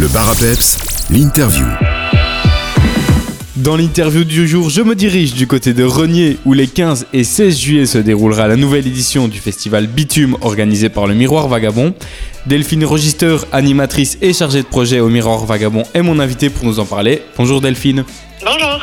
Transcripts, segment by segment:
Le bar à peps, l'interview. Dans l'interview du jour, je me dirige du côté de Renier où les 15 et 16 juillet se déroulera la nouvelle édition du festival Bitume organisé par le Miroir Vagabond. Delphine Register, animatrice et chargée de projet au Miroir Vagabond, est mon invitée pour nous en parler. Bonjour Delphine. Bonjour.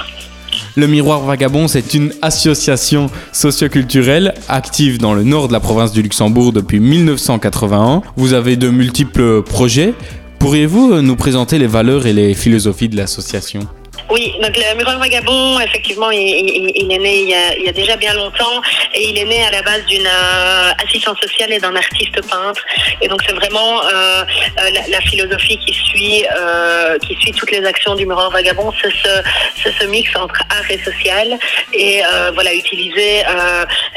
Le Miroir Vagabond, c'est une association socioculturelle active dans le nord de la province du Luxembourg depuis 1981. Vous avez de multiples projets. Pourriez-vous nous présenter les valeurs et les philosophies de l'association? Oui, donc le Miroir Vagabond, effectivement, il, est né il y, a, déjà bien longtemps et il est né à la base d'une euh, assistante sociale et d'un artiste peintre. Et donc c'est vraiment euh, euh, la, philosophie qui suit, euh, qui suit toutes les actions du Miroir Vagabond, c'est ce, mix entre art et social et voilà utiliser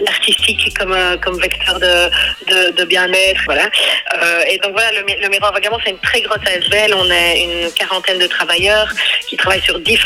l'artistique comme vecteur de bien-être, voilà. Et donc voilà, le Miroir Vagabond, c'est une très grosse ASBL. On est une quarantaine de travailleurs qui travaillent sur différents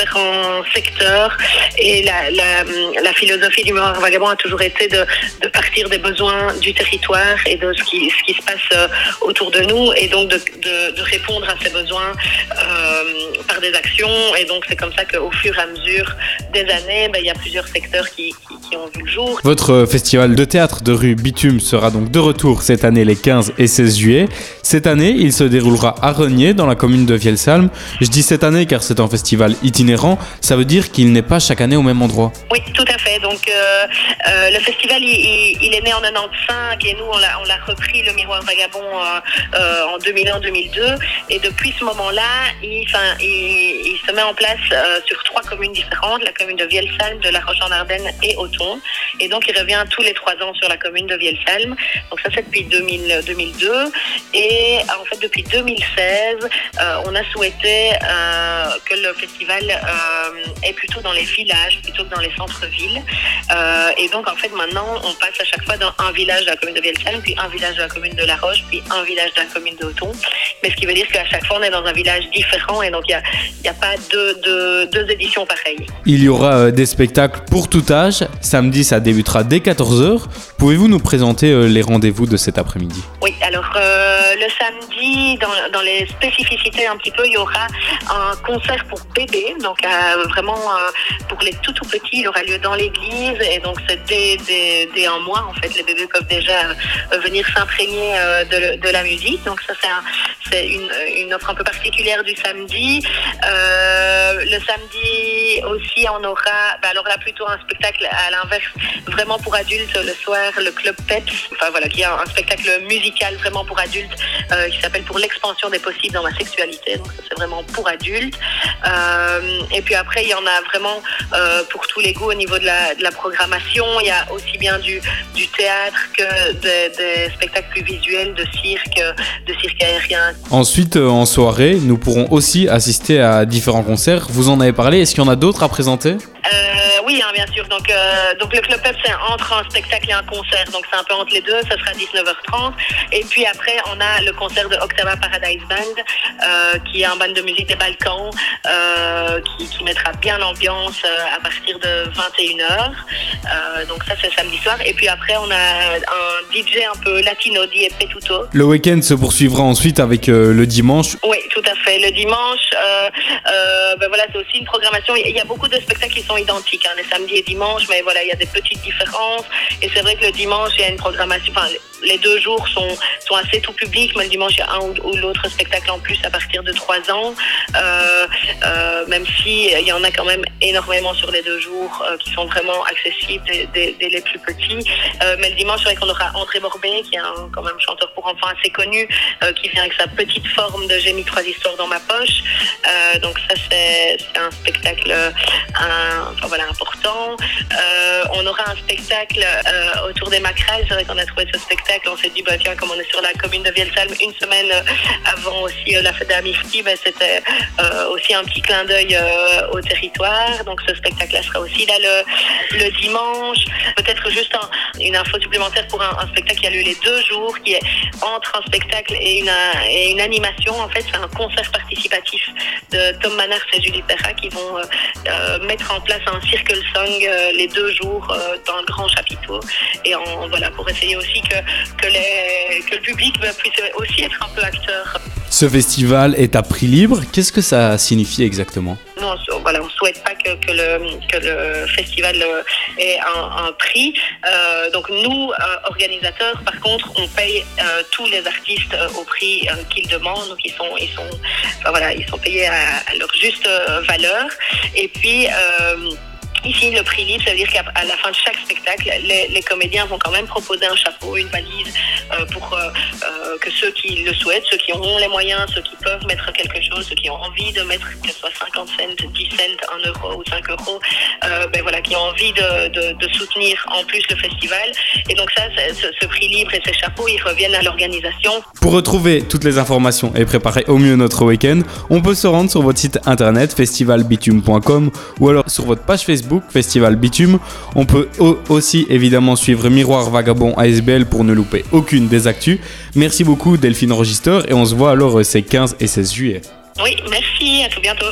secteurs. Et la, philosophie du Miroir Vagabond a toujours été de, partir des besoins du territoire et de ce qui, se passe euh, autour de nous, et donc de répondre à ces besoins euh, par des actions. Et donc c'est comme ça qu'au fur et à mesure des années, ben, il y a plusieurs secteurs qui, qui, qui ont vu le jour. Votre festival de théâtre de rue Bitume sera donc de retour cette année les 15 et 16 juillet. Cette année, il se déroulera à Renier, dans la commune de Vielsalm. Je dis cette année car c'est un festival itinérant, ça veut dire qu'il n'est pas chaque année au même endroit. Oui, tout à fait. Donc, euh, euh, le festival, il, il- il est né en 95 et nous, on l'a, repris, le Miroir Vagabond, euh, euh, en 2001-2002. Et depuis ce moment-là, il, il, se met en place euh, sur trois communes différentes, la commune de Vielsalm, de La Roche-en-Ardenne et Auton. Et donc, il revient tous les trois ans sur la commune de Vielsalm. Donc, ça, c'est depuis 2000, 2002. Et en fait, depuis 2016, euh, on a souhaité euh, que le festival euh, est plutôt dans les villages plutôt que dans les centres-villes. Euh, et donc, en fait, maintenant, on passe à chaque fois dans un village de la commune de Vielsalm, puis un village de la commune de La Roche, puis un village de la commune de Auton. Mais ce qui veut dire qu'à chaque fois, on est dans un village différent et donc il n'y a, y a pas deux, éditions pareilles. Aura euh, des spectacles pour tout âge. Samedi, ça débutera dès 14h. Pouvez-vous nous présenter euh, les rendez-vous de cet après-midi? Oui, alors euh, le samedi, dans, les spécificités un petit peu, il y aura un concert pour bébés, donc vraiment pour les tout tout petits, il aura lieu dans l'église et donc c'est dès, un mois en fait, les bébés peuvent déjà venir s'imprégner de, la musique, donc ça c'est un- c'est une, une offre un peu particulière du samedi. Le samedi aussi, on aura, bah alors là plutôt un spectacle à l'inverse, vraiment pour adultes le soir, le club Peps, enfin voilà, qui est un, spectacle musical vraiment pour adultes euh, qui s'appelle pour l'expansion des possibles dans ma sexualité. Donc c'est vraiment pour adultes. Euh, et puis après, il y en a vraiment euh, pour tous les goûts au niveau de la, la programmation. Il y a aussi bien du, théâtre que des, des spectacles plus visuels, de cirque, de cirque aérien. Ensuite, en soirée, nous pourrons aussi assister à différents concerts. Vous en avez parlé, est-ce qu'il y en a d'autres à présenter? Oui, hein, sûr. Donc, euh, donc le Club Pep, c'est entre un spectacle et un concert. Donc, c'est un peu entre les deux. Ça sera à 19h30. Et puis après, on a le concert de Octava Paradise Band, euh, qui est un band de musique des Balkans, euh, qui, qui mettra bien l'ambiance à partir de 21h. Euh, donc, ça, c'est samedi soir. Et puis après, on a un DJ un peu latino, dit Petuto. Le week-end se poursuivra ensuite avec le dimanche. Oui, tout à fait. Le dimanche, ben voilà, c'est aussi une programmation. Il y a beaucoup de spectacles qui sont identiques, hein, les samedis et dimanches, mais voilà, il y a des petites différences. Et c'est vrai que le dimanche, il y a une programmation. Enfin, les deux jours sont, sont assez tout public, mais le dimanche, il y a un ou, l'autre spectacle en plus à partir de trois ans. Euh, euh, même si il y en a quand même énormément sur les deux jours euh, qui sont vraiment accessibles dès, les plus petits. Euh, mais le dimanche, c'est vrai qu'on aura André Borbet, qui est un quand même chanteur pour enfants assez connu, euh, qui vient avec sa petite forme de J'ai mis trois histoires dans ma poche. Donc ça, c'est un spectacle enfin, voilà, important. On aura un spectacle autour des macrales. C'est vrai qu'on a trouvé ce spectacle. On s'est dit, bah, tiens, comme on est sur la commune de Vielsalm, une semaine avant aussi la fête d'Amifti, bah, c'était aussi un petit clin d'œil au territoire. Donc ce spectacle-là sera aussi là le, dimanche. Peut-être juste un- une info supplémentaire pour un, spectacle qui a lieu les deux jours, qui est entre un spectacle et une, animation. En fait, c'est un concert participatif de Tom Manners et Julie Perra qui vont euh, euh, mettre en place un circle song euh, les deux jours dans le grand chapiteau. Et voilà, pour essayer aussi que, le public puisse aussi être un peu acteur. Ce festival est à prix libre. Qu'est-ce que ça signifie exactement? Souhaite pas que, le, festival euh, ait un, prix. Euh, donc nous, euh, organisateurs, par contre, on paye tous les artistes au prix qu'ils demandent. Donc ils sont, ils sont, voilà, ils sont payés à, à leur juste valeur. Et puis Ici, le prix libre, ça veut dire qu'à la fin de chaque spectacle, les, comédiens vont quand même proposer un chapeau, une valise euh, pour euh, euh, que ceux qui le souhaitent, ceux qui auront les moyens, ceux qui peuvent mettre quelque chose, ceux qui ont envie de mettre que ce soit 50 cents, 10 cents, 1 euro ou 5 euros, ben voilà, qui ont envie de, soutenir en plus le festival. Et donc ça, ce, prix libre et ces chapeaux, ils reviennent à l'organisation. Pour retrouver toutes les informations et préparer au mieux notre week-end, on peut se rendre sur votre site internet festivalbitume.com ou alors sur votre page Facebook Festival Bitume. On peut aussi évidemment suivre Miroir Vagabond ASBL pour ne louper aucune des actus. Merci beaucoup Delphine Register et on se voit alors euh, ces 15 et 16 juillet. Oui, merci, à tout bientôt.